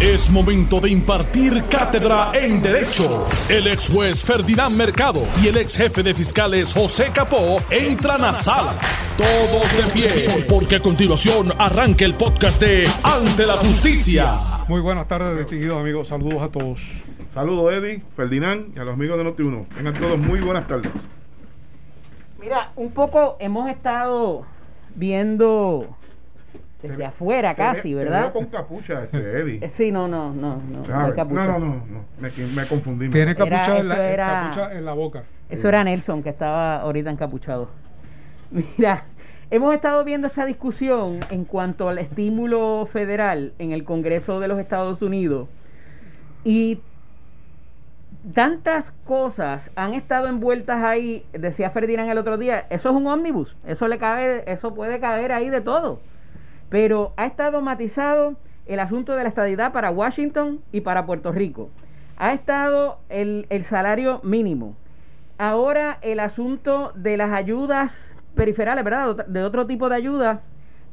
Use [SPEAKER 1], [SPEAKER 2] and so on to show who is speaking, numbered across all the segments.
[SPEAKER 1] Es momento de impartir cátedra en Derecho. El ex juez Ferdinand Mercado y el ex jefe de fiscales José Capó entran a sala. Todos de pie, porque a continuación arranca el podcast de Ante la Justicia.
[SPEAKER 2] Muy buenas tardes, distinguidos amigos. Saludos a todos.
[SPEAKER 3] Saludos, Eddie, Ferdinand y a los amigos de Noti1. Tengan todos muy buenas tardes.
[SPEAKER 4] Mira, un poco hemos estado viendo desde afuera casi,
[SPEAKER 3] Te veo
[SPEAKER 4] ¿verdad?
[SPEAKER 3] con capucha, este, Eddie.
[SPEAKER 4] Sí, no, no, no, no, no,
[SPEAKER 3] no, no, no, no. Me, me confundí.
[SPEAKER 2] Tiene
[SPEAKER 4] Era-
[SPEAKER 2] capucha, en, la,
[SPEAKER 4] eso era-
[SPEAKER 2] capucha en la boca.
[SPEAKER 4] Eso era Nelson que estaba ahorita encapuchado. Mira, hemos estado viendo esta discusión en cuanto al estímulo federal en el Congreso de los Estados Unidos y tantas cosas han estado envueltas ahí, decía Ferdinand el otro día, eso es un ómnibus, eso le cabe, eso puede caber ahí de todo. Pero ha estado matizado el asunto de la estadidad para Washington y para Puerto Rico. Ha estado el, el salario mínimo. Ahora el asunto de las ayudas periferales, ¿verdad? De otro tipo de ayudas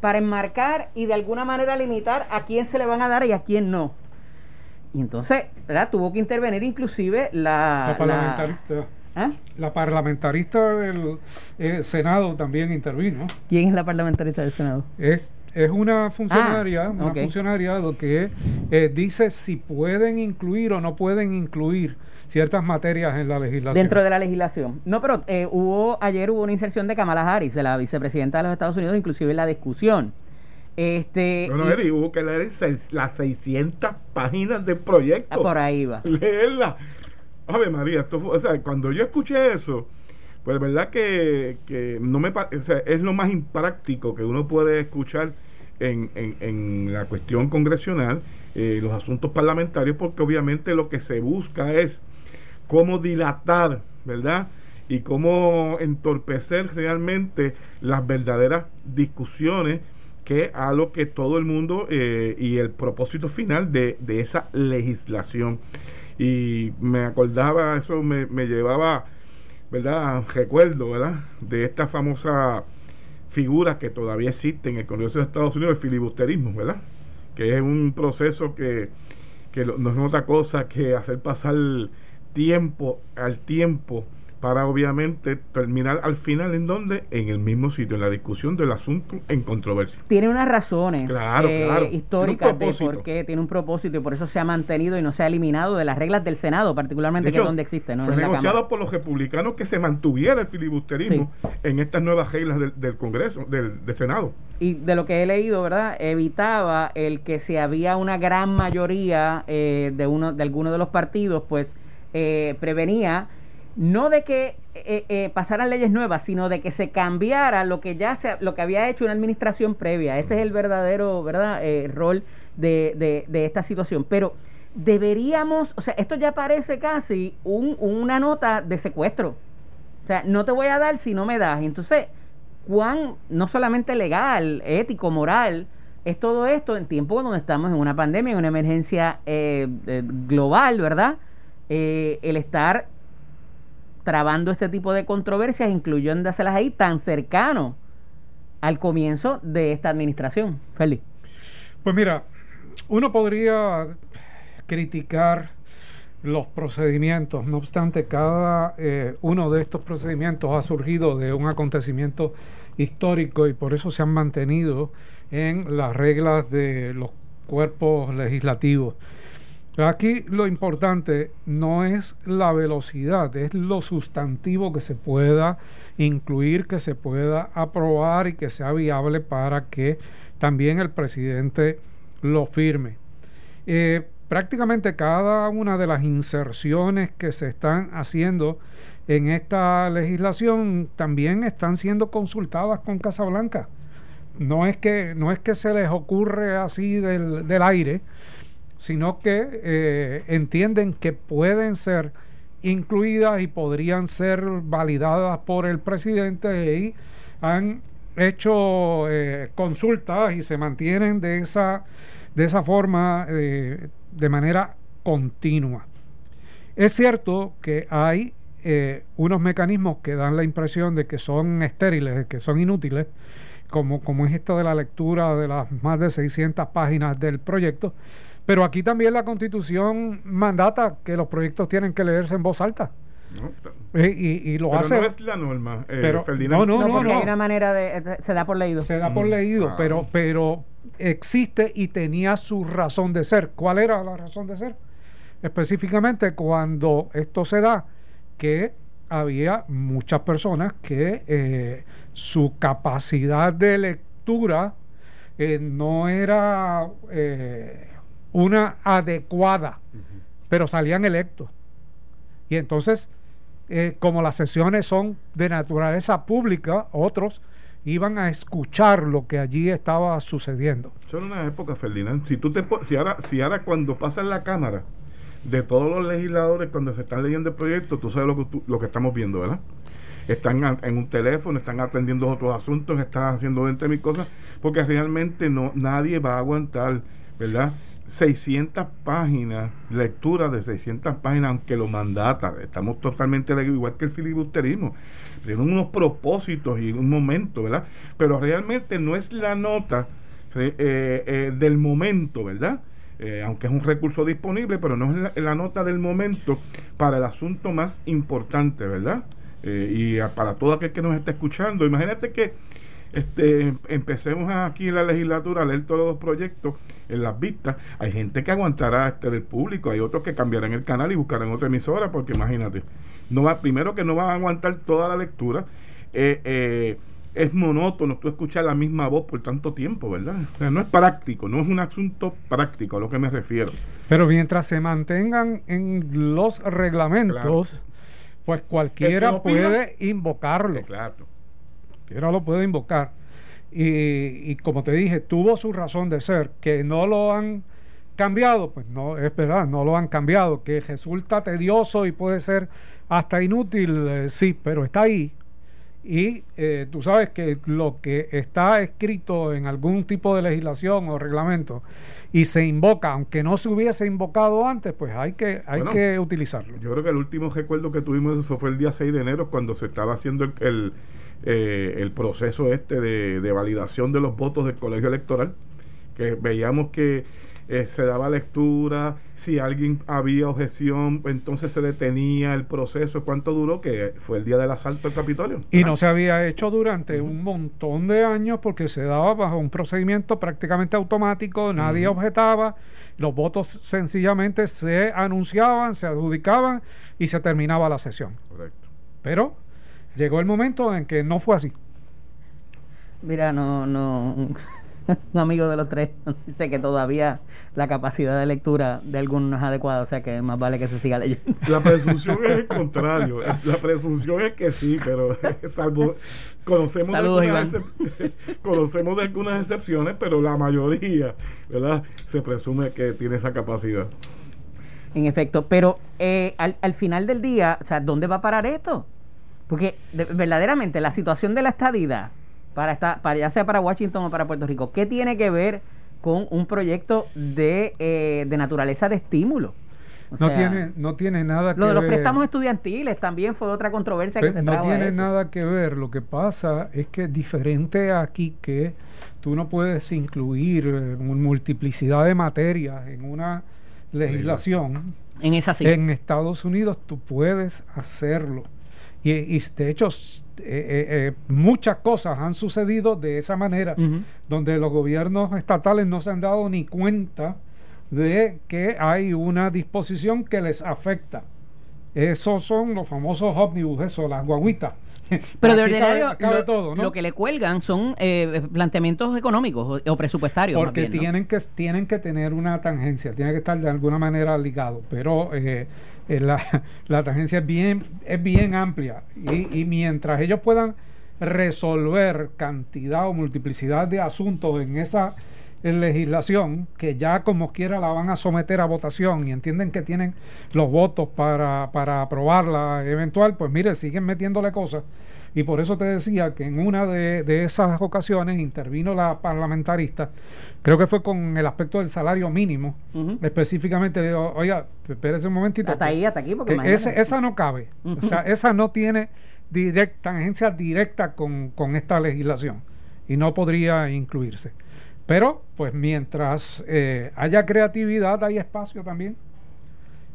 [SPEAKER 4] para enmarcar y de alguna manera limitar a quién se le van a dar y a quién no. Y entonces, ¿verdad? Tuvo que intervenir inclusive la...
[SPEAKER 2] La
[SPEAKER 4] la-
[SPEAKER 2] parlamentarista,
[SPEAKER 4] ¿Ah?
[SPEAKER 2] la parlamentarista del eh, Senado también intervino.
[SPEAKER 4] ¿Quién es la parlamentarista del Senado?
[SPEAKER 2] Es, es una funcionaria,
[SPEAKER 4] Ah,
[SPEAKER 2] una
[SPEAKER 4] ok.
[SPEAKER 2] funcionaria lo que eh, dice si pueden incluir o no pueden incluir ciertas materias en la legislación.
[SPEAKER 4] Dentro de la legislación. No, pero eh, hubo ayer hubo una inserción de Kamala Harris, de la vicepresidenta de los Estados Unidos, inclusive en la discusión. Este,
[SPEAKER 3] No, no, Eddie, hubo que leer seis- las 600 páginas del proyecto.
[SPEAKER 4] ah, por ahí va.
[SPEAKER 3] Leerla. Ave María, esto fue- o sea, cuando yo escuché eso, pues verdad que, que no me o sea, es lo más impráctico que uno puede escuchar en, en- en la cuestión congresional, eh, los asuntos parlamentarios, porque obviamente lo que se busca es cómo dilatar, ¿verdad? Y cómo entorpecer realmente las verdaderas discusiones que a lo que todo el mundo eh, y el propósito final de, de esa legislación. Y me acordaba, eso me, me llevaba, ¿verdad? Recuerdo, ¿verdad? De esta famosa figura que todavía existe en el Congreso de Estados Unidos, el filibusterismo, ¿verdad? Que es un proceso que, que no es otra cosa que hacer pasar tiempo al tiempo para obviamente terminar al final en donde en el mismo sitio en la discusión del asunto en controversia
[SPEAKER 4] Tiene unas razones
[SPEAKER 3] Claro,
[SPEAKER 4] eh,
[SPEAKER 3] claro.
[SPEAKER 4] Históricas de por qué tiene un propósito y por eso se ha mantenido y no se ha eliminado de las reglas del Senado, particularmente
[SPEAKER 3] De
[SPEAKER 4] que es donde existe, ¿no?
[SPEAKER 3] fue
[SPEAKER 4] En
[SPEAKER 3] negociado por los republicanos que se mantuviera el filibusterismo en estas nuevas reglas del, del Congreso, del, del Senado.
[SPEAKER 4] y de lo que he leído, ¿verdad? Evitaba el que si había una gran mayoría eh, de uno de alguno de los partidos, pues eh, prevenía no de que eh, eh, pasaran leyes nuevas, sino de que se cambiara lo que ya se, lo que había hecho una administración previa. Ese es el verdadero, ¿verdad? Eh, rol de, de, de esta situación. Pero deberíamos, o sea, esto ya parece casi un, una nota de secuestro. O sea, no te voy a dar si no me das. Entonces, cuán no solamente legal, ético, moral, es todo esto en tiempo donde estamos en una pandemia, en una emergencia eh, global, ¿verdad? El estar trabando este tipo de controversias, incluyéndoselas ahí tan cercano al comienzo de esta administración. Feliz.
[SPEAKER 2] Pues mira, uno podría criticar los procedimientos, no obstante, cada eh, uno de estos procedimientos ha surgido de un acontecimiento histórico y por eso se han mantenido en las reglas de los cuerpos legislativos. Aquí lo importante no es la velocidad, es lo sustantivo que se pueda incluir, que se pueda aprobar y que sea viable para que también el presidente lo firme. Eh, prácticamente cada una de las inserciones que se están haciendo en esta legislación también están siendo consultadas con Casablanca. No es que, no es que se les ocurre así del, del aire, sino que eh, entienden que pueden ser incluidas y podrían ser validadas por el presidente y han hecho eh, consultas y se mantienen de esa, de esa forma eh, de manera continua. Es cierto que hay unos mecanismos que dan la impresión de que son estériles, de que son inútiles, como, como es esto de la lectura de las más de 600 páginas del proyecto, Pero aquí también la constitución mandata que los proyectos tienen que leerse en voz alta. Eh, y, lo hace.
[SPEAKER 3] No es la norma,
[SPEAKER 2] eh, pero, No, no, no. no,
[SPEAKER 4] Hay una manera de. Eh, se da por leído.
[SPEAKER 2] Se da por mm. leído, ah. pero, pero existe y tenía su razón de ser. ¿Cuál era la razón de ser? Específicamente cuando esto se da, que había muchas personas que su capacidad de lectura no era una adecuada, pero salían electos. Y entonces, eh, como las sesiones son de naturaleza pública, otros iban a escuchar lo que allí estaba sucediendo.
[SPEAKER 3] Son una época, Ferdinand. Si, tú te, si, ahora, si ahora cuando pasa en la Cámara, de todos los legisladores, cuando se están leyendo el proyecto, tú sabes lo que, lo que estamos viendo, ¿verdad? Están en un teléfono, están atendiendo otros asuntos, están haciendo 20 mil cosas, porque realmente no nadie va a aguantar, ¿verdad? 600 páginas, lectura de 600 páginas, aunque lo mandata, estamos totalmente de igual que el filibusterismo, tienen unos propósitos y un momento, ¿verdad? Pero realmente no es la nota eh, eh, del momento, ¿verdad? Eh, aunque es un recurso disponible, pero no es la, nota del momento para el asunto más importante, ¿verdad? y para todo aquel que nos está escuchando, imagínate que este, empecemos aquí en la legislatura a leer todos los proyectos en las vistas. Hay gente que aguantará este del público, hay otros que cambiarán el canal y buscarán otra emisora, porque imagínate, no va, primero que no van a aguantar toda la lectura. Eh, eh, es monótono tú escuchar la misma voz por tanto tiempo, ¿verdad? O sea, no es práctico, no es un asunto práctico a lo que me refiero.
[SPEAKER 2] Pero mientras se mantengan en los reglamentos, pues cualquiera puede invocarlo.
[SPEAKER 3] Claro
[SPEAKER 2] no lo puede invocar. Y, como te dije, tuvo su razón de ser, que no lo han cambiado, pues no, es verdad, no lo han cambiado, que resulta tedioso y puede ser hasta inútil, eh, sí, pero está ahí. Y eh, tú sabes que lo que está escrito en algún tipo de legislación o reglamento y se invoca, aunque no se hubiese invocado antes, pues hay que, hay que utilizarlo.
[SPEAKER 3] Yo creo que el último recuerdo que tuvimos eso fue el día 6 de enero, cuando se estaba haciendo el eh, el proceso este de, validación de los votos del colegio electoral, que veíamos que eh, se daba lectura, si alguien había objeción, entonces se detenía el proceso. ¿Cuánto duró? Que fue el día del asalto al Capitolio.
[SPEAKER 2] Y no se había hecho durante un montón de años porque se daba bajo un procedimiento prácticamente automático, nadie objetaba, los votos sencillamente se anunciaban, se adjudicaban y se terminaba la sesión.
[SPEAKER 3] Correcto.
[SPEAKER 2] Pero llegó el momento en que no fue así.
[SPEAKER 4] Mira, no, no, un amigo de los tres dice que todavía la capacidad de lectura de algunos no es adecuada, o sea que más vale que se siga leyendo.
[SPEAKER 3] La presunción es el contrario, la presunción es que sí, pero salvo conocemos, de algunas, conocemos de algunas excepciones, pero la mayoría, ¿verdad? Se presume que tiene esa capacidad.
[SPEAKER 4] En efecto, pero eh, al, al final del día, o sea, ¿dónde va a parar esto? Porque verdaderamente la situación de la estadidad, para, esta, para ya sea para Washington o para Puerto Rico, ¿qué tiene que ver con un proyecto de, eh, de naturaleza de estímulo?
[SPEAKER 2] no, tiene, no tiene nada
[SPEAKER 4] que ver. Lo de los préstamos estudiantiles también fue otra controversia que se
[SPEAKER 2] No tiene nada que ver. Lo que pasa es que diferente aquí que tú no puedes incluir eh, multiplicidad de materias en una legislación.
[SPEAKER 4] En esa
[SPEAKER 2] En Estados Unidos tú puedes hacerlo. Y, de hecho, eh, eh, eh, muchas cosas han sucedido de esa manera, donde los gobiernos estatales no se han dado ni cuenta de que hay una disposición que les afecta. Esos son los famosos ómnibus, eso, las guaguitas.
[SPEAKER 4] Pero de ordinario, lo, que le cuelgan son planteamientos económicos o, presupuestarios.
[SPEAKER 2] Porque tienen, que, tienen que tener una tangencia, tiene que estar de alguna manera ligado. Pero eh, la, la, tangencia es bien, es bien amplia. Y, mientras ellos puedan resolver cantidad o multiplicidad de asuntos en esa legislación que ya como quiera la van a someter a votación y entienden que tienen los votos para, para aprobarla eventual, pues mire, siguen metiéndole cosas y por eso te decía que en una de, esas ocasiones intervino la parlamentarista, creo que fue con el aspecto del salario mínimo, específicamente, oiga, espérese un momentito.
[SPEAKER 4] Hasta ahí, hasta aquí, porque
[SPEAKER 2] esa no cabe, o sea, esa no tiene directa, tangencia directa con, esta legislación y no podría incluirse. Pero, pues mientras eh, haya creatividad, hay espacio también.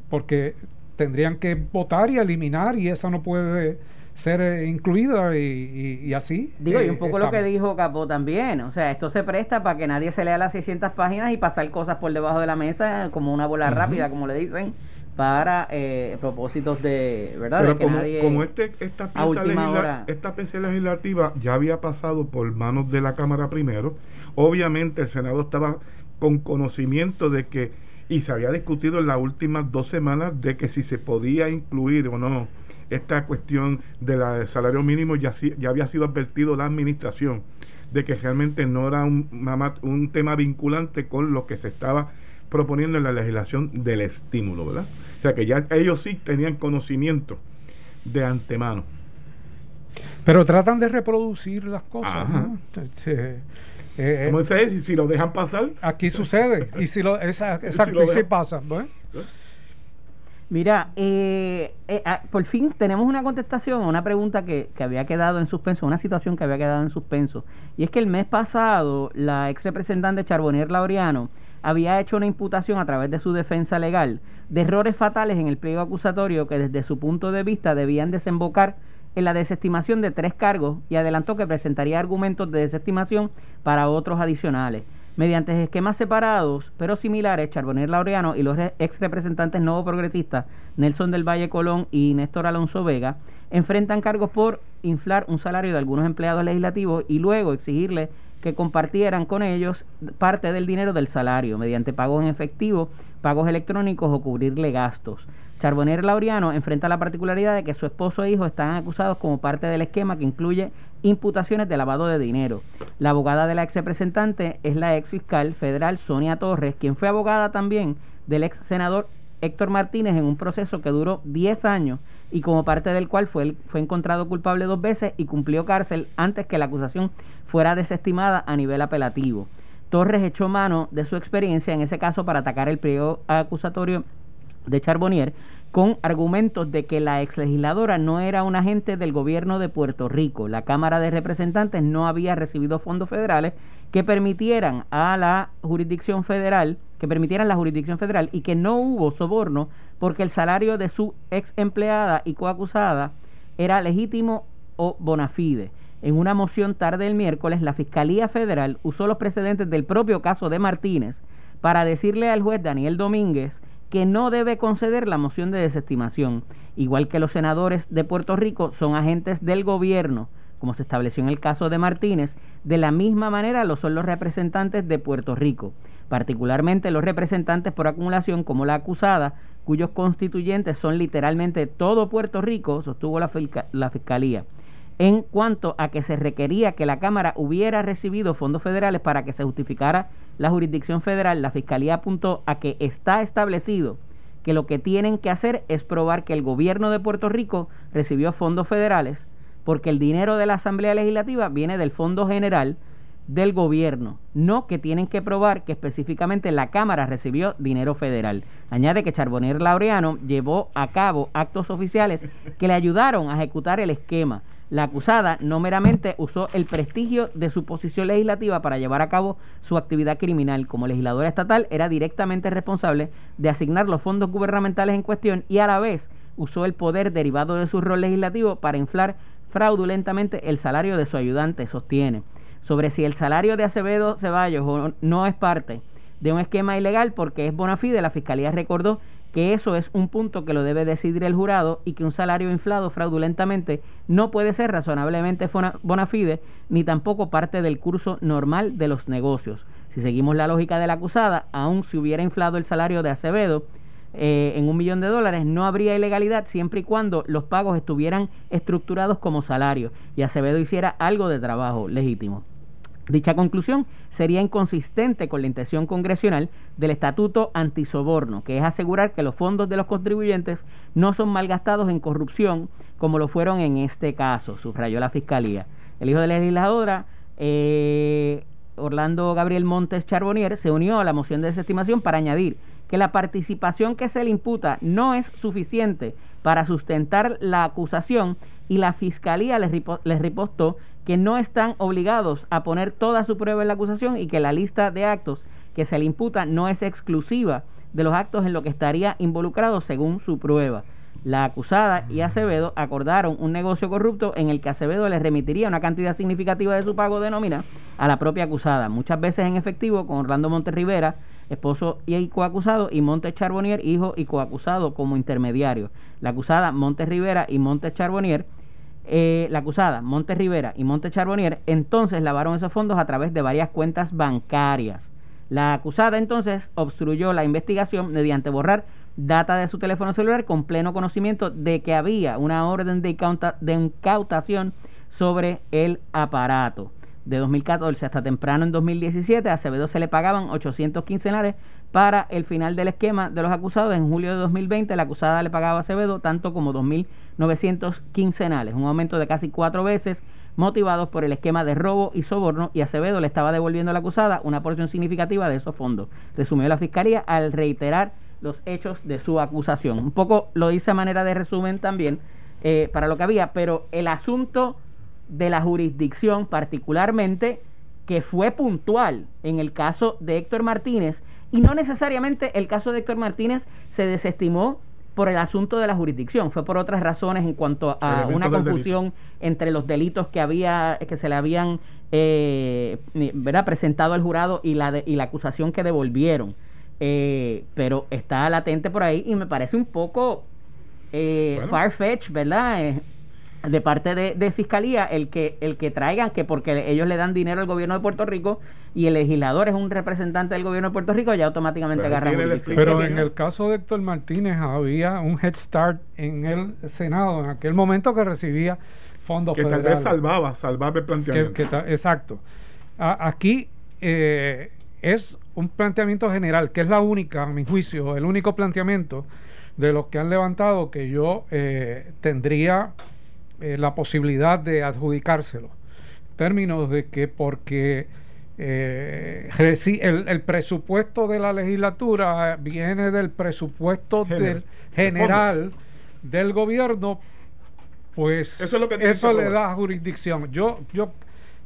[SPEAKER 2] Porque tendrían que votar y eliminar y esa no puede ser eh, incluida y, así.
[SPEAKER 4] Digo, y un poco lo que dijo Capó también, o sea, esto se presta para que nadie se lea las 600 páginas y pasar cosas por debajo de la mesa como una bola rápida, como le dicen, para eh, propósitos de, ¿verdad?
[SPEAKER 3] Pero como, como este, esta, pieza esta pieza legislativa ya había pasado por manos de la Cámara primero, obviamente el Senado estaba con conocimiento de que, y se había discutido en las últimas dos semanas de que si se podía incluir o no esta cuestión del salario mínimo ya, ya había sido advertido la administración de que realmente no era un, un tema vinculante con lo que se estaba proponiendo en la legislación del estímulo, ¿verdad? O sea que ya ellos sí tenían conocimiento de antemano.
[SPEAKER 2] Pero tratan de reproducir las cosas. ¿no?
[SPEAKER 3] Eh, ¿Cómo se Si, si, lo dejan pasar.
[SPEAKER 2] Aquí sucede. y si lo, esa, exacto, y si pasa. ¿no?
[SPEAKER 4] Mira, eh, eh ah, por fin tenemos una contestación a una pregunta que, que, había quedado en suspenso, una situación que había quedado en suspenso. Y es que el mes pasado la ex representante Charbonnier Laureano había hecho una imputación a través de su defensa legal de errores fatales en el pliego acusatorio que desde su punto de vista debían desembocar en la desestimación de tres cargos y adelantó que presentaría argumentos de desestimación para otros adicionales. Mediante esquemas separados, pero similares, Charbonnier Laureano y los ex representantes nuevo progresistas Nelson del Valle Colón y Néstor Alonso Vega enfrentan cargos por inflar un salario de algunos empleados legislativos y luego exigirle que compartieran con ellos parte del dinero del salario mediante pagos en efectivo, pagos electrónicos o cubrirle gastos. Charbonnier Laureano enfrenta la particularidad de que su esposo e hijo están acusados como parte del esquema que incluye imputaciones de lavado de dinero. La abogada de la ex representante es la ex fiscal federal Sonia Torres, quien fue abogada también del ex senador Héctor Martínez en un proceso que duró 10 años y como parte del cual fue, fue encontrado culpable dos veces y cumplió cárcel antes que la acusación fuera desestimada a nivel apelativo. Torres echó mano de su experiencia en ese caso para atacar el periodo acusatorio de Charbonnier con argumentos de que la ex legisladora no era un agente del gobierno de Puerto Rico. La Cámara de Representantes no había recibido fondos federales que permitieran a la jurisdicción federal, que permitieran la jurisdicción federal y que no hubo soborno porque el salario de su ex empleada y coacusada era legítimo o bona fide. En una moción tarde el miércoles, la Fiscalía Federal usó los precedentes del propio caso de Martínez para decirle al juez Daniel Domínguez que no debe conceder la moción de desestimación, igual que los senadores de Puerto Rico son agentes del gobierno, como se estableció en el caso de Martínez, de la misma manera lo son los representantes de Puerto Rico, particularmente los representantes por acumulación como la acusada, cuyos constituyentes son literalmente todo Puerto Rico, sostuvo la, Fiscalía en cuanto a que se requería que la Cámara hubiera recibido fondos federales para que se justificara la jurisdicción federal, la Fiscalía apuntó a que está establecido que lo que tienen que hacer es probar que el gobierno de Puerto Rico recibió fondos federales, porque el dinero de la Asamblea Legislativa viene del Fondo General del gobierno, no que tienen que probar que específicamente la Cámara recibió dinero federal. Añade que Charbonnier Laureano llevó a cabo actos oficiales que le ayudaron a ejecutar el esquema la acusada no meramente usó el prestigio de su posición legislativa para llevar a cabo su actividad criminal. Como legisladora estatal era directamente responsable de asignar los fondos gubernamentales en cuestión y a la vez usó el poder derivado de su rol legislativo para inflar fraudulentamente el salario de su ayudante, sostiene. Sobre si el salario de Acevedo Ceballos no es parte de un esquema ilegal porque es bona fide, la Fiscalía recordó que eso es un punto que lo debe decidir el jurado y que un salario inflado fraudulentamente no puede ser razonablemente bona fide ni tampoco parte del curso normal de los negocios. Si seguimos la lógica de la acusada, aun si hubiera inflado el salario de Acevedo eh, en un millón de dólares, no habría ilegalidad siempre y cuando los pagos estuvieran estructurados como salario y Acevedo hiciera algo de trabajo legítimo. Dicha conclusión sería inconsistente con la intención congresional del Estatuto Antisoborno, que es asegurar que los fondos de los contribuyentes no son malgastados en corrupción, como lo fueron en este caso, subrayó la Fiscalía. El hijo de la legisladora, eh, Orlando Gabriel Montes Charbonnier, se unió a la moción de desestimación para añadir que la participación que se le imputa no es suficiente para sustentar la acusación y la fiscalía les, les ripostó que no están obligados a poner toda su prueba en la acusación y que la lista de actos que se le imputa no es exclusiva de los actos en los que estaría involucrado según su prueba. La acusada y Acevedo acordaron un negocio corrupto en el que Acevedo le remitiría una cantidad significativa de su pago de nómina a la propia acusada, muchas veces en efectivo con Orlando Monte Rivera, esposo y coacusado, y Monte Charbonnier, hijo y coacusado como intermediario. La acusada Monte Rivera y Monte Charbonnier eh, la acusada, Monte Rivera y Monte Charbonnier, entonces lavaron esos fondos a través de varias cuentas bancarias. La acusada entonces obstruyó la investigación mediante borrar data de su teléfono celular con pleno conocimiento de que había una orden de, de incautación sobre el aparato. De 2014 hasta temprano en 2017, a Acevedo se le pagaban 800 quincenales para el final del esquema de los acusados. En julio de 2020, la acusada le pagaba a Acevedo tanto como 2.900 quincenales, un aumento de casi cuatro veces motivados por el esquema de robo y soborno y Acevedo le estaba devolviendo a la acusada una porción significativa de esos fondos. Resumió la fiscalía al reiterar los hechos de su acusación. Un poco lo dice a manera de resumen también eh, para lo que había, pero el asunto de la jurisdicción particularmente que fue puntual en el caso de Héctor Martínez y no necesariamente el caso de Héctor Martínez se desestimó por el asunto de la jurisdicción, fue por otras razones en cuanto a una confusión entre los delitos que había que se le habían eh, presentado al jurado y la y la acusación que devolvieron. Eh, pero está latente por ahí y me parece un poco eh, far-fetched, ¿verdad? De parte de, fiscalía el que el que traigan que porque ellos le dan dinero al gobierno de Puerto Rico y el legislador es un representante del gobierno de Puerto Rico ya automáticamente agarra
[SPEAKER 2] pero en el caso de Héctor Martínez había un head start en el Senado en aquel momento que recibía fondos
[SPEAKER 3] que tal vez salvaba salvaba el planteamiento.
[SPEAKER 2] Exacto. Aquí eh, es un planteamiento general, que es la única, a mi juicio, el único planteamiento de los que han levantado que yo eh, tendría eh, la posibilidad de adjudicárselo. En términos de que porque eh, el, presupuesto de la legislatura viene del presupuesto del general del gobierno, pues eso, eso le da jurisdicción. Yo, yo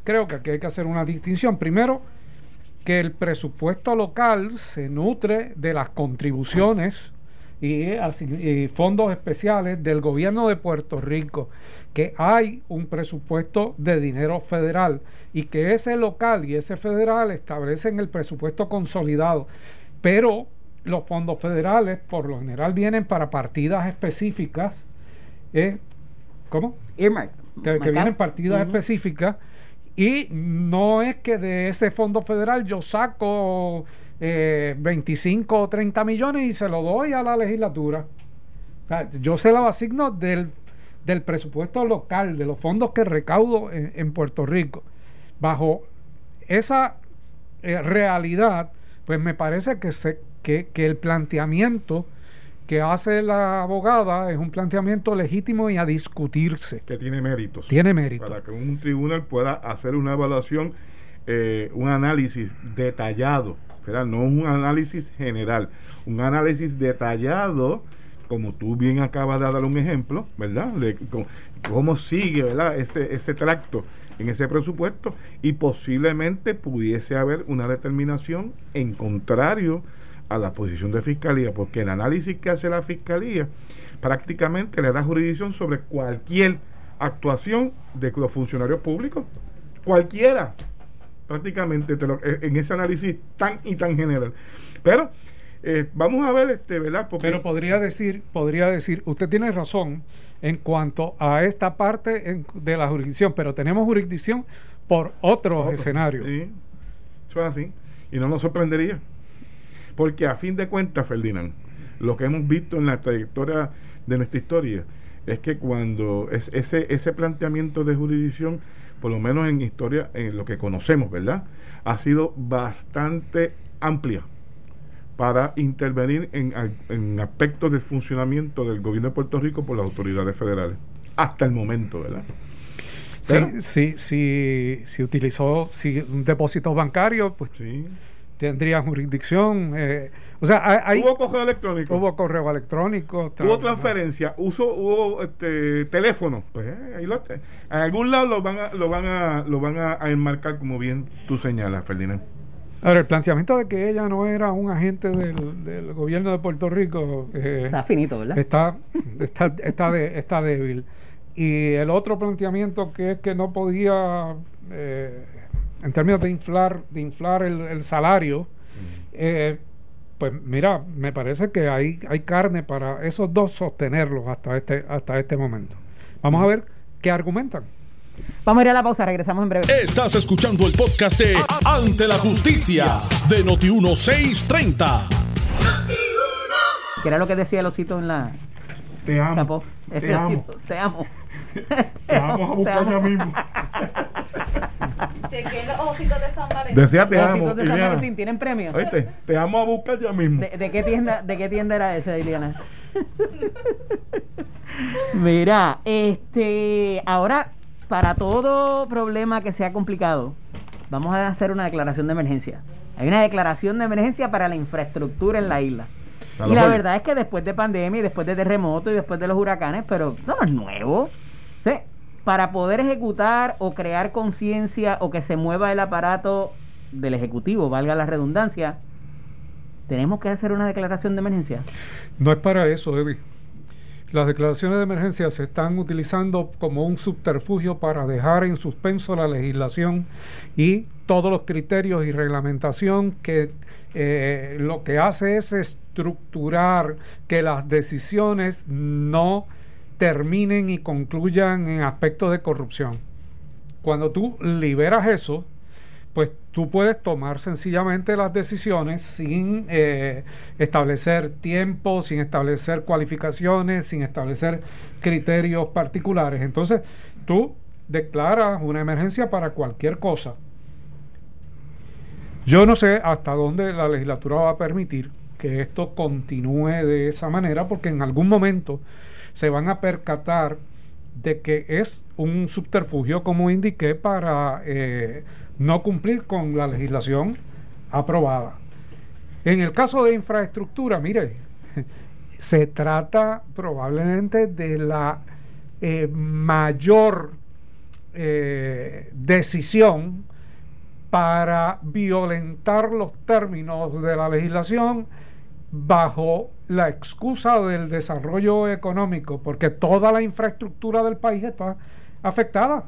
[SPEAKER 2] creo que aquí hay que hacer una distinción. Primero, que el presupuesto local se nutre de las contribuciones y, fondos especiales del gobierno de Puerto Rico, que hay un presupuesto de dinero federal y que ese local y ese federal establecen el presupuesto consolidado, pero los fondos federales por lo general vienen para partidas específicas, ¿eh? ¿cómo? Que, vienen partidas específicas y no es que de ese fondo federal yo saco 25 eh, o 30 millones y se lo doy a la legislatura. yo se lo asigno del, del, presupuesto local, de los fondos que recaudo en, Puerto Rico. Bajo esa eh, realidad, pues me parece que, se, que, que el planteamiento que hace la abogada es un planteamiento legítimo y a discutirse.
[SPEAKER 3] Que tiene méritos.
[SPEAKER 2] Tiene méritos.
[SPEAKER 3] Para que un tribunal pueda hacer una evaluación, eh, un análisis detallado, no un análisis general, un análisis detallado, como tú bien acabas de dar un ejemplo, ¿verdad? De cómo sigue, ¿verdad? Ese, ese tracto en ese presupuesto y posiblemente pudiese haber una determinación en contrario a la posición de fiscalía, porque el análisis que hace la fiscalía prácticamente le da jurisdicción sobre cualquier actuación de los funcionarios públicos, cualquiera, prácticamente eh, en ese análisis tan y tan general. Pero eh, vamos a ver, este, ¿verdad?
[SPEAKER 2] Pero podría decir, podría decir, usted tiene razón en cuanto a esta parte de la jurisdicción, pero tenemos jurisdicción por otros escenarios.
[SPEAKER 3] Sí, eso es así. Y no nos sorprendería. Porque a fin de cuentas, Ferdinand, lo que hemos visto en la trayectoria de nuestra historia es que cuando es ese, ese planteamiento de jurisdicción, por lo menos en historia, en lo que conocemos, ¿verdad? Ha sido bastante amplia para intervenir en, en aspectos de funcionamiento del gobierno de Puerto Rico por las autoridades federales. Hasta el momento, ¿verdad?
[SPEAKER 2] sí, sí, sí, si utilizó si un depósito bancario, pues sí tendrían jurisdicción. Eh, o sea, hay,
[SPEAKER 3] hubo correo electrónico.
[SPEAKER 2] Hubo correo electrónico.
[SPEAKER 3] Hubo transferencia, uso, hubo este, teléfono. Pues eh, ahí lo, en algún lado lo van a, lo van a, lo van a, enmarcar como bien tú señalas, Ferdinand.
[SPEAKER 2] Ahora, el planteamiento de que ella no era un agente del, gobierno de Puerto Rico
[SPEAKER 4] eh, está finito, ¿verdad?
[SPEAKER 2] Está, está, está, está débil. Y el otro planteamiento que es que no podía eh, en términos de inflar, de inflar el, salario, eh, pues mira, me parece que hay, hay carne para esos dos sostenerlos hasta este, hasta este momento. Vamos a ver qué argumentan.
[SPEAKER 4] Vamos a ir a la pausa, regresamos en breve.
[SPEAKER 1] Estás escuchando el podcast de Ante la Justicia de Noti1630.
[SPEAKER 4] ¿Qué era lo que decía el osito en la...
[SPEAKER 3] Te amo.
[SPEAKER 4] Te amo. Te amo.
[SPEAKER 3] Te vamos a buscar ya mismo.
[SPEAKER 5] Chequé los ojitos de San Valentín.
[SPEAKER 3] Decía te amo.
[SPEAKER 4] Los de San Valentín tienen premio.
[SPEAKER 3] Oíste, te vamos a buscar ya mismo.
[SPEAKER 4] ¿De, qué, tienda, ¿De qué tienda era ese, Iliana? Mira, este, ahora, para todo problema que sea complicado, vamos a hacer una declaración de emergencia. Hay una declaración de emergencia para la infraestructura en la isla. Y la verdad es que después de pandemia y después de terremotos y después de los huracanes, pero no es nuevo. ¿sí? Para poder ejecutar o crear conciencia o que se mueva el aparato del Ejecutivo, valga la redundancia, tenemos que hacer una declaración de emergencia.
[SPEAKER 2] No es para eso, Eddie. Las declaraciones de emergencia se están utilizando como un subterfugio para dejar en suspenso la legislación y todos los criterios y reglamentación que eh, lo que hace es estructurar que las decisiones no terminen y concluyan en aspectos de corrupción. Cuando tú liberas eso, pues tú puedes tomar sencillamente las decisiones sin eh, establecer tiempo, sin establecer cualificaciones, sin establecer criterios particulares. Entonces, tú declaras una emergencia para cualquier cosa. Yo no sé hasta dónde la legislatura va a permitir que esto continúe de esa manera, porque en algún momento se van a percatar de que es un subterfugio, como indiqué, para eh, no cumplir con la legislación aprobada. En el caso de infraestructura, mire, se trata probablemente de la eh, mayor eh, decisión para violentar los términos de la legislación bajo la excusa del desarrollo económico, porque toda la infraestructura del país está afectada,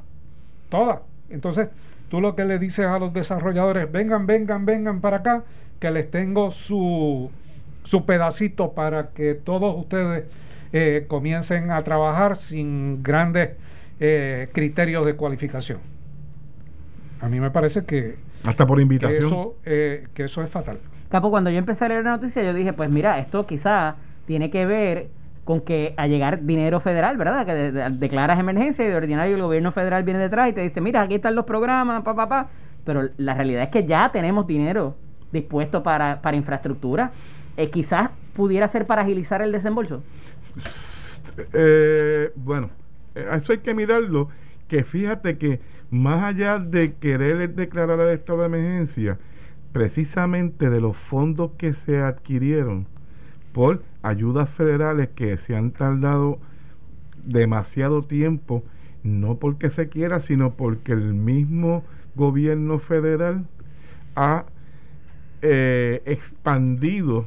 [SPEAKER 2] toda. Entonces, tú lo que le dices a los desarrolladores, vengan, vengan, vengan para acá, que les tengo su, su pedacito para que todos ustedes eh, comiencen a trabajar sin grandes eh, criterios de cualificación. A mí me parece que,
[SPEAKER 3] hasta por invitación
[SPEAKER 2] eso, eh, que eso es fatal.
[SPEAKER 4] Capo, cuando yo empecé a leer la noticia, yo dije, pues mira, esto quizá tiene que ver con que a llegar dinero federal, ¿verdad? Que declaras emergencia y de ordinario el gobierno federal viene detrás y te dice, mira, aquí están los programas, pa, pa, pa. Pero la realidad es que ya tenemos dinero dispuesto para, infraestructura. Eh, quizás pudiera ser para agilizar el desembolso.
[SPEAKER 3] Eh, bueno, eh, eso hay que mirarlo, que fíjate que más allá de querer declarar el estado de emergencia, precisamente de los fondos que se adquirieron por ayudas federales que se han tardado demasiado tiempo, no porque se quiera, sino porque el mismo gobierno federal ha eh, expandido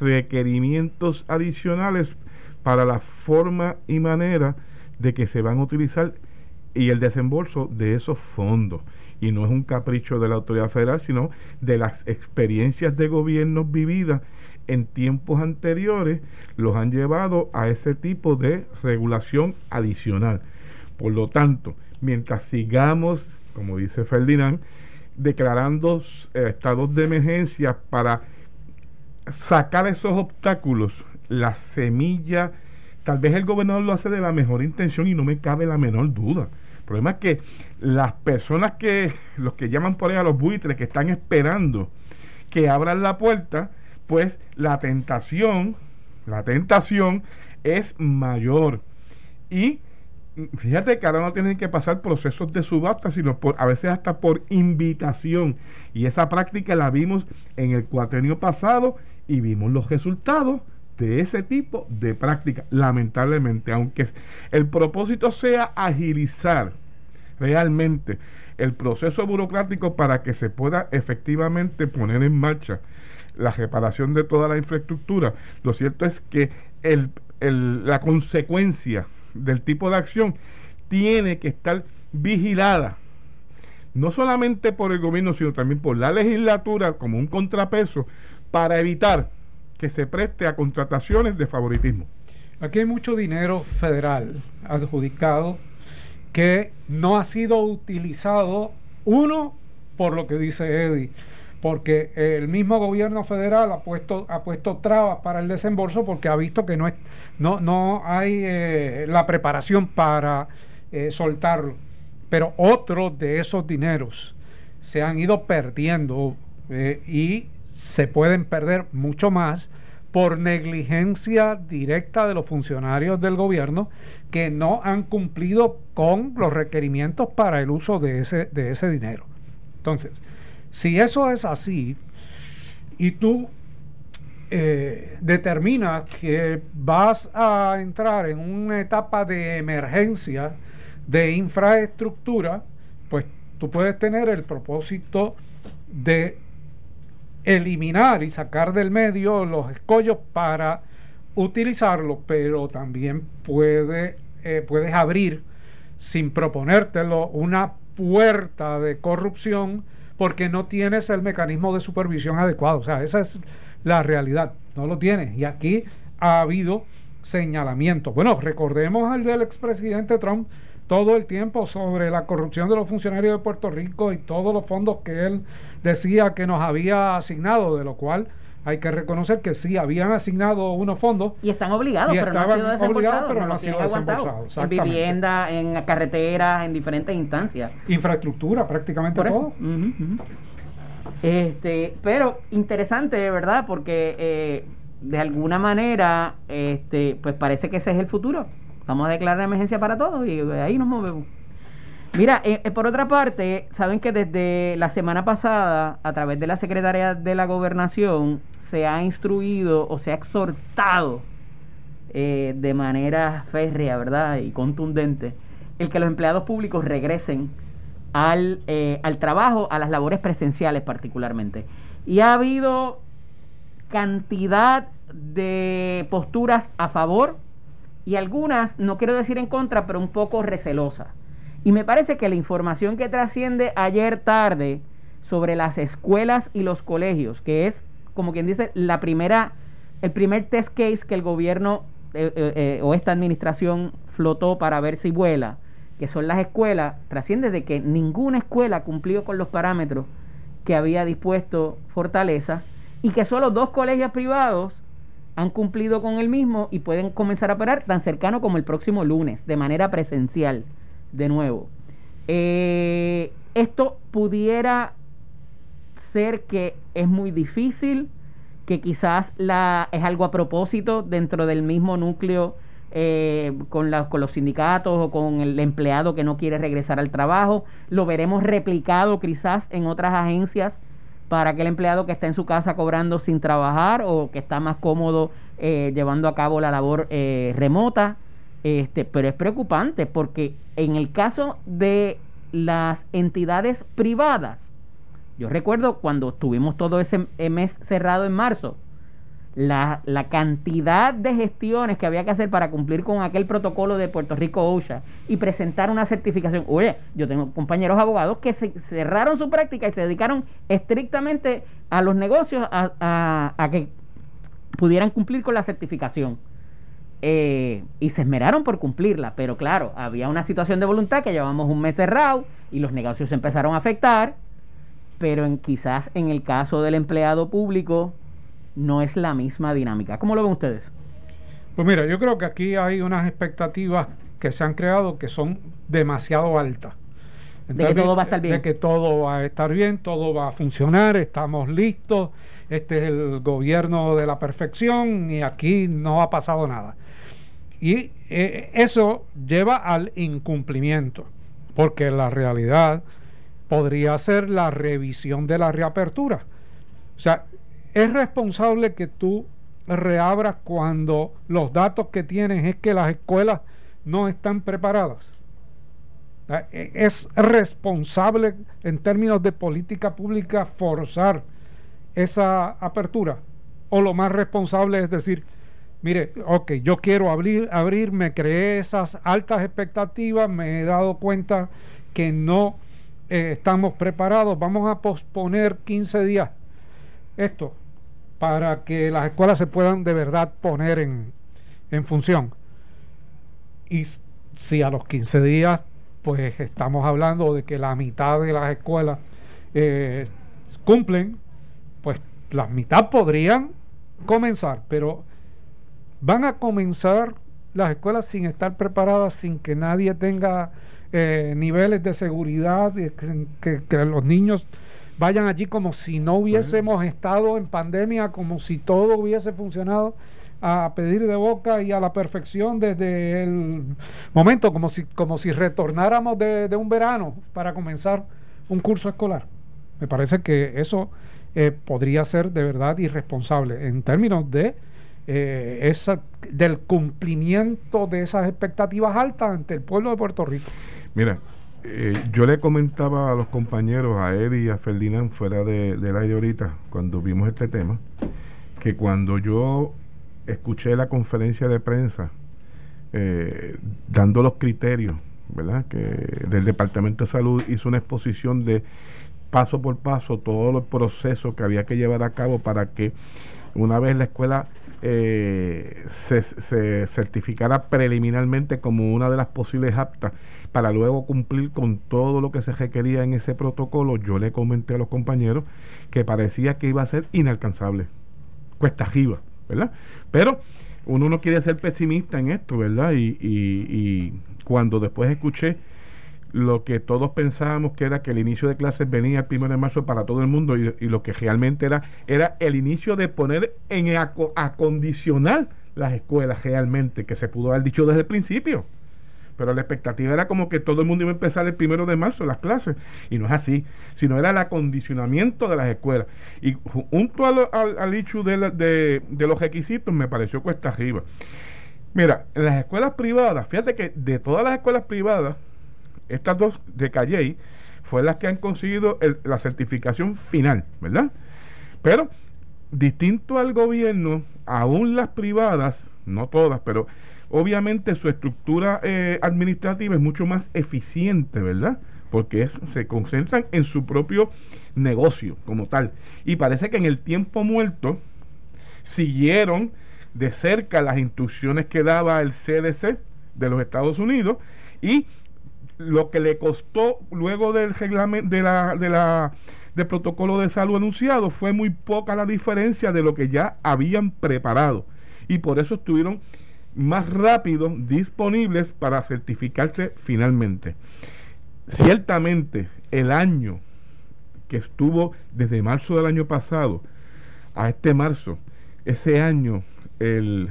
[SPEAKER 3] requerimientos adicionales para la forma y manera de que se van a utilizar y el desembolso de esos fondos y no es un capricho de la autoridad federal, sino de las experiencias de gobiernos vividas en tiempos anteriores, los han llevado a ese tipo de regulación adicional. Por lo tanto, mientras sigamos, como dice Ferdinand, declarando eh, estados de emergencia para sacar esos obstáculos, la semilla, tal vez el gobernador lo hace de la mejor intención y no me cabe la menor duda el problema es que las personas que, los que llaman por ahí a los buitres, que están esperando que abran la puerta, pues la tentación, la tentación es mayor. Y fíjate que ahora no tienen que pasar procesos de subasta, sino por, a veces hasta por invitación. Y esa práctica la vimos en el cuatrenio pasado y vimos los resultados de ese tipo de práctica, lamentablemente, aunque el propósito sea agilizar realmente el proceso burocrático para que se pueda efectivamente poner en marcha la reparación de toda la infraestructura, lo cierto es que el, la consecuencia del tipo de acción tiene que estar vigilada no solamente por el gobierno, sino también por la legislatura como un contrapeso para evitar que se preste a contrataciones de favoritismo.
[SPEAKER 2] Aquí hay mucho dinero federal adjudicado que no ha sido utilizado, uno, por lo que dice Eddie, porque el mismo gobierno federal ha puesto, ha puesto trabas para el desembolso porque ha visto que no, es, no, no hay eh, la preparación para eh, soltarlo. Pero otros de esos dineros se han ido perdiendo eh, y se pueden perder mucho más por negligencia directa de los funcionarios del gobierno que no han cumplido con los requerimientos para el uso de ese, de ese dinero. Entonces, si eso es así y tú eh, determinas que vas a entrar en una etapa de emergencia de infraestructura, pues tú puedes tener el propósito de eliminar y sacar del medio los escollos para utilizarlo, pero también puede, eh, puedes abrir sin proponértelo una puerta de corrupción porque no tienes el mecanismo de supervisión adecuado. O sea, esa es la realidad, no lo tienes. Y aquí ha habido señalamientos. Bueno, recordemos al del expresidente Trump todo el tiempo sobre la corrupción de los funcionarios de Puerto Rico y todos los fondos que él decía que nos había asignado, de lo cual hay que reconocer que sí habían asignado unos fondos
[SPEAKER 4] y están obligados, pero no han sido desembolsados, pero no, han sido desembolsados. En vivienda, en carreteras, en diferentes instancias.
[SPEAKER 2] Infraestructura, prácticamente todo.
[SPEAKER 4] Este, pero interesante, ¿verdad? Porque eh, de alguna manera, este, pues parece que ese es el futuro. Vamos a declarar emergencia para todos y ahí nos movemos. Mira, eh, eh, por otra parte, saben que desde la semana pasada, a través de la Secretaría de la Gobernación, se ha instruido o se ha exhortado eh, de manera férrea, ¿verdad? Y contundente, el que los empleados públicos regresen al, al trabajo, a las labores presenciales particularmente. Y ha habido cantidad de posturas a favor y algunas, no quiero decir en contra, pero un poco recelosas. Y me parece que la información que trasciende ayer tarde sobre las escuelas y los colegios, que es, como quien dice, la primera, el primer test case que el gobierno eh, eh, eh, o esta administración flotó para ver si vuela, que son las escuelas, trasciende de que ninguna escuela cumplió con los parámetros que había dispuesto Fortaleza y que solo dos colegios privados han cumplido con el mismo y pueden comenzar a operar tan cercano como el próximo lunes, de manera presencial, de nuevo. Eh, esto pudiera ser que es muy difícil, que quizás la, es algo a propósito dentro del mismo núcleo eh, con, con los sindicatos o con el empleado que no quiere regresar al trabajo. Lo veremos replicado quizás en otras agencias para aquel empleado que está en su casa cobrando sin trabajar o que está más cómodo eh, llevando a cabo la labor eh, remota. Este, pero es preocupante porque en el caso de las entidades privadas, yo recuerdo cuando tuvimos todo ese mes cerrado en marzo, la, la, cantidad de gestiones que había que hacer para cumplir con aquel protocolo de Puerto Rico OSHA y presentar una certificación. Oye, yo tengo compañeros abogados que cerraron su práctica y se dedicaron estrictamente a los negocios a, a, que pudieran cumplir con la certificación. Eh, y se esmeraron por cumplirla, pero claro, había una situación de voluntad que llevamos un mes cerrado y los negocios se empezaron a afectar, pero en, quizás en el caso del empleado público no es la misma dinámica. ¿Cómo lo ven ustedes?
[SPEAKER 2] Pues mira, yo creo que aquí hay unas expectativas que se han creado que son demasiado altas.
[SPEAKER 4] de que todo va a estar bien.
[SPEAKER 2] De que todo va a estar bien, todo va a funcionar, estamos listos, este es el gobierno de la perfección y aquí no ha pasado nada. Y eh, eso lleva al incumplimiento, porque la realidad podría ser la revisión de la reapertura. O sea, es responsable que tú reabras cuando los datos que tienes es que las escuelas no están preparadas. E, es responsable en términos de política pública forzar esa apertura. O lo más responsable es decir, mire, ok, yo quiero abrir, abrir, me creé esas altas expectativas, me he dado cuenta que no eh, estamos preparados, vamos a posponer 15 días esto para que las escuelas se puedan de verdad poner en, en función. Y si a los 15 días, pues estamos hablando de que la mitad de las escuelas eh, cumplen, pues la mitad podrían comenzar, pero van a comenzar las escuelas sin estar preparadas, sin que nadie tenga eh, niveles de seguridad, que, que, los niños vayan allí como si no hubiésemos estado en pandemia, como si todo hubiese funcionado a pedir de boca y a la perfección desde el momento, como si, como si retornáramos de, de un verano para comenzar un curso escolar. Me parece que eso eh, podría ser de verdad irresponsable en términos de eh, esa, del cumplimiento de esas expectativas altas ante el pueblo de Puerto Rico.
[SPEAKER 3] Mira, eh, yo le comentaba a los compañeros, a Eddie y a Ferdinand, fuera de, del aire ahorita, cuando vimos este tema, que cuando yo escuché la conferencia de prensa dando los criterios, ¿verdad? Que del Departamento de Salud hizo una exposición de paso por paso todos los procesos que había que llevar a cabo para que una vez la escuela eh, se, certificara preliminarmente como una de las posibles aptas para luego cumplir con todo lo que se requería en ese protocolo, yo le comenté a los compañeros que parecía que iba a ser inalcanzable, cuesta arriba, ¿verdad? Pero uno no quiere ser pesimista en esto, ¿verdad? Y, y, y cuando después escuché lo que todos pensábamos que era que el inicio de clases venía el primero de marzo para todo el mundo y, lo que realmente era era el inicio de poner en acondicionar las escuelas realmente, que se pudo haber dicho desde el principio. Pero la expectativa era como que todo el mundo iba a empezar el primero de marzo las clases. Y no es así, sino era el acondicionamiento de las escuelas. Y junto al, al, hecho de, de, de los requisitos me pareció cuesta arriba. Mira, en las escuelas privadas, fíjate que de todas las escuelas privadas, estas dos de Calley fue las que han conseguido la certificación final, ¿verdad? Pero distinto al gobierno, aún las privadas, no todas, pero obviamente su estructura eh, administrativa es mucho más eficiente, ¿verdad? Porque se concentran en su propio negocio como tal. Y parece que en el tiempo muerto siguieron de cerca las instrucciones que daba el CDC de los Estados Unidos y lo que le costó luego del reglamento de la, de la del protocolo de salud anunciado fue muy poca la diferencia de lo que ya habían preparado y por eso estuvieron más rápido disponibles para certificarse finalmente. Ciertamente el año que estuvo desde marzo del año pasado a este marzo, ese año el,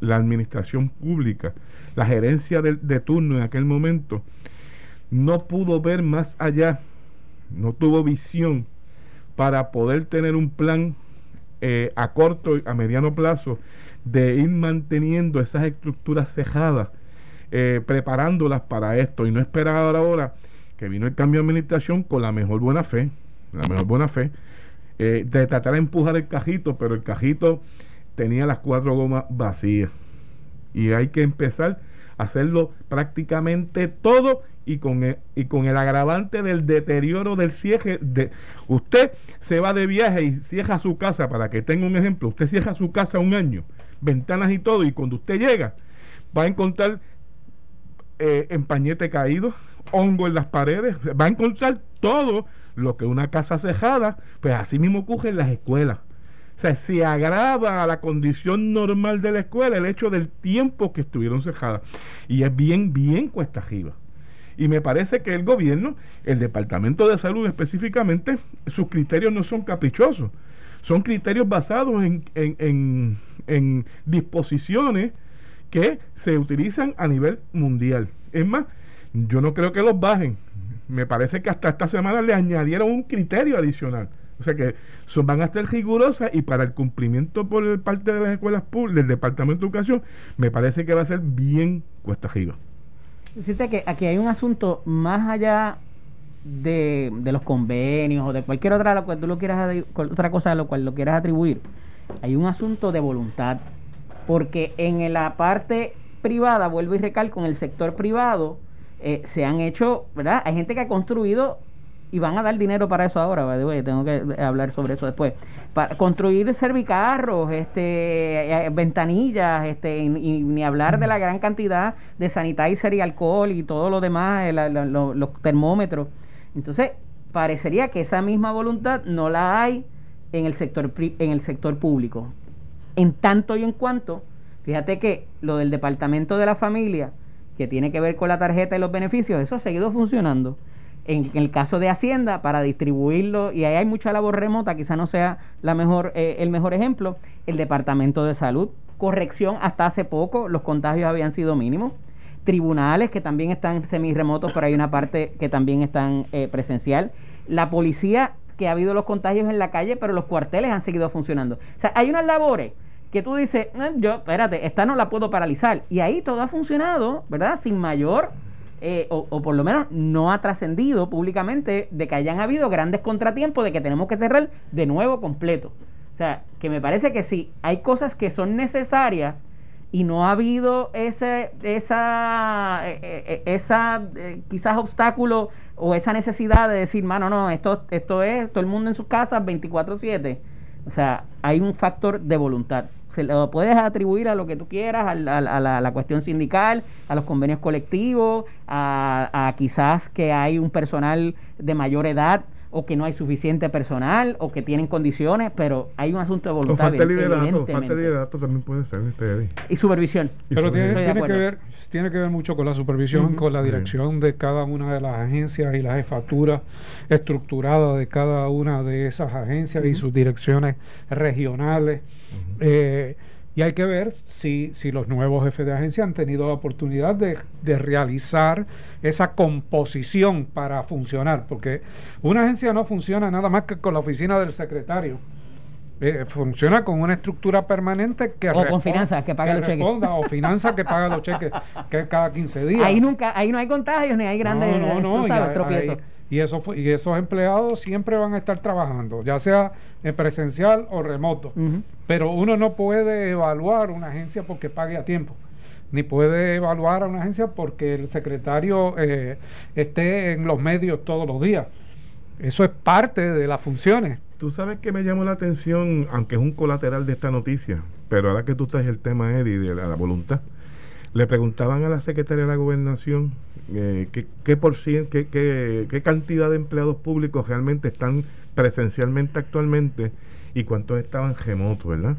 [SPEAKER 3] la administración pública, la gerencia de, de turno en aquel momento, no pudo ver más allá, no tuvo visión para poder tener un plan eh, a corto y a mediano plazo de ir manteniendo esas estructuras cejadas, eh, preparándolas para esto y no esperar ahora que vino el cambio de administración con la mejor buena fe, la mejor buena fe, eh, de tratar de empujar el cajito, pero el cajito tenía las cuatro gomas vacías. Y hay que empezar hacerlo prácticamente todo y con el, y con el agravante del deterioro del cierre. De, usted se va de viaje y cierra su casa, para que tenga un ejemplo, usted cierra su casa un año, ventanas y todo, y cuando usted llega va a encontrar eh, empañete caído, hongo en las paredes, va a encontrar todo lo que una casa cejada, pues así mismo ocurre en las escuelas. O sea, se agrava a la condición normal de la escuela el hecho del tiempo que estuvieron cejadas. Y es bien, bien cuesta arriba. Y me parece que el gobierno, el Departamento de Salud específicamente, sus criterios no son caprichosos, son criterios basados en, en, en, disposiciones que se utilizan a nivel mundial. Es más, yo no creo que los bajen. Me parece que hasta esta semana le añadieron un criterio adicional. O sea que son, van a estar rigurosas y para el cumplimiento por parte de las escuelas públicas, del Departamento de Educación, me parece que va a ser bien cuesta arriba.
[SPEAKER 4] Decirte que aquí hay un asunto más allá de, de, los convenios o de cualquier otra lo cual tú lo quieras otra cosa a lo cual lo quieras atribuir hay un asunto de voluntad porque en la parte privada vuelvo y recalco en el sector privado eh, se han hecho verdad hay gente que ha construido y van a dar dinero para eso ahora tengo que hablar sobre eso después para construir servicarros este eh, ventanillas este y, ni hablar de la gran cantidad de sanitizer y alcohol y todo lo demás los termómetros entonces, parecería que esa misma voluntad no la hay en el sector en el sector público. En tanto y en cuanto, fíjate que lo del departamento de la familia, que tiene que ver con la tarjeta y los beneficios, eso ha seguido funcionando. En, el caso de Hacienda, para distribuirlo, y ahí hay mucha labor remota, quizá no sea la mejor, eh, el mejor ejemplo, el departamento de salud, corrección, hasta hace poco los contagios habían sido mínimos tribunales que también están semi-remotos, pero hay una parte que también están eh, presencial. La policía, que ha habido los contagios en la calle, pero los cuarteles han seguido funcionando. O sea, hay unas labores que tú dices, eh, yo, espérate, esta no la puedo paralizar. Y ahí todo ha funcionado, ¿verdad? Sin mayor, eh, o, o, por lo menos no ha trascendido públicamente de que hayan habido grandes contratiempos de que tenemos que cerrar de nuevo completo. O sea, que me parece que sí, hay cosas que son necesarias y no ha habido ese, esa, eh, eh, eh, esa quizás obstáculo o esa necesidad de decir, mano, no, esto, esto es todo el mundo en sus casas 24/7. O sea, hay un factor de voluntad. Se lo puedes atribuir a lo que tú quieras, a, la, cuestión sindical, a los convenios colectivos, a, a quizás que hay un personal de mayor edad o que no hay suficiente personal o que tienen condiciones, pero hay un asunto de voluntad.
[SPEAKER 3] falta de liderato, falta de liderato también puede ser. Este,
[SPEAKER 4] y supervisión.
[SPEAKER 2] Pero tiene, tiene que ver tiene que ver mucho con la supervisión, con la dirección de cada una de las agencias y la jefatura estructurada de cada una de esas agencias y sus direcciones regionales. eh, y hay que ver si, si los nuevos jefes de agencia han tenido la oportunidad de, de, realizar esa composición para funcionar, porque una agencia no funciona nada más que con la oficina del secretario. Eh, funciona con una estructura permanente que
[SPEAKER 4] o con finanzas que paga los
[SPEAKER 2] responda, cheques o finanzas que paga los cheques que cada 15 días.
[SPEAKER 4] Ahí nunca ahí no hay contagios ni hay grandes
[SPEAKER 2] no, no, no, sabes, tropiezos y, eso y esos empleados siempre van a estar trabajando, ya sea en presencial o remoto. Pero uno no puede evaluar una agencia porque pague a tiempo, ni puede evaluar a una agencia porque el secretario eh, esté en los medios todos los días. Eso es parte de las funciones.
[SPEAKER 3] Tú sabes que me llamó la atención, aunque es un colateral de esta noticia, pero ahora que tú estás el tema, Eddie, de la, la voluntad, le preguntaban a la secretaria de la gobernación eh, qué, por cien, qué, qué, cantidad de empleados públicos realmente están presencialmente actualmente y cuántos estaban remotos, ¿verdad?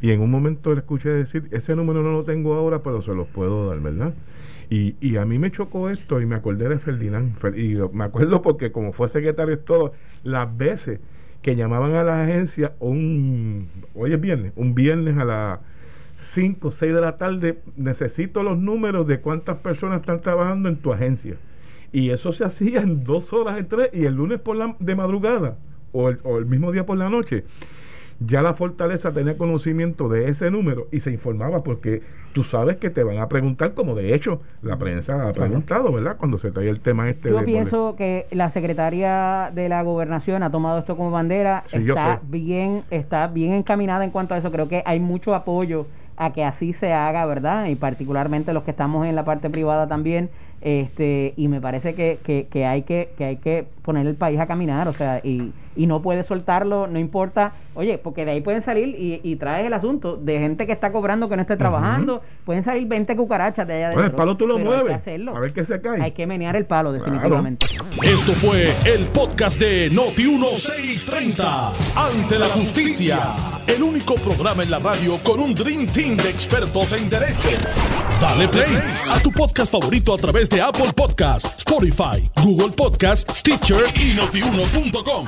[SPEAKER 3] Y en un momento le escuché decir, ese número no lo tengo ahora, pero se los puedo dar, ¿verdad? Y, y a mí me chocó esto y me acordé de Ferdinand. Y me acuerdo porque como fue secretario todo, las veces que llamaban a la agencia un, hoy es viernes, un viernes a la 5, 6 de la tarde, necesito los números de cuántas personas están trabajando en tu agencia. Y eso se hacía en dos horas, de tres, y el lunes por la, de madrugada, o el, o el mismo día por la noche ya la fortaleza tenía conocimiento de ese número y se informaba porque tú sabes que te van a preguntar, como de hecho la prensa ha preguntado, ¿verdad? Cuando se trae el tema este.
[SPEAKER 4] Yo pienso que la secretaria de la gobernación ha tomado esto como bandera, está bien, está bien encaminada en cuanto a eso. Creo que hay mucho apoyo a que así se haga, ¿verdad? Y particularmente los que estamos en la parte privada también, este, y me parece que, que, que hay que, que hay que poner el país a caminar, o sea, y, y no puede soltarlo, no importa, oye, porque de ahí pueden salir y, y traes el asunto de gente que está cobrando que no esté trabajando, pueden salir 20 cucarachas de allá adentro.
[SPEAKER 3] el palo tú lo mueves, a ver qué se cae.
[SPEAKER 4] Hay que menear el palo, definitivamente.
[SPEAKER 1] Esto fue el podcast de Noti 1630, Ante la Justicia, el único programa en la radio con un Dream Team de expertos en derecho. Dale play a tu podcast favorito a través de Apple Podcasts, Spotify, Google Podcasts, Stitcher y notiuno.com.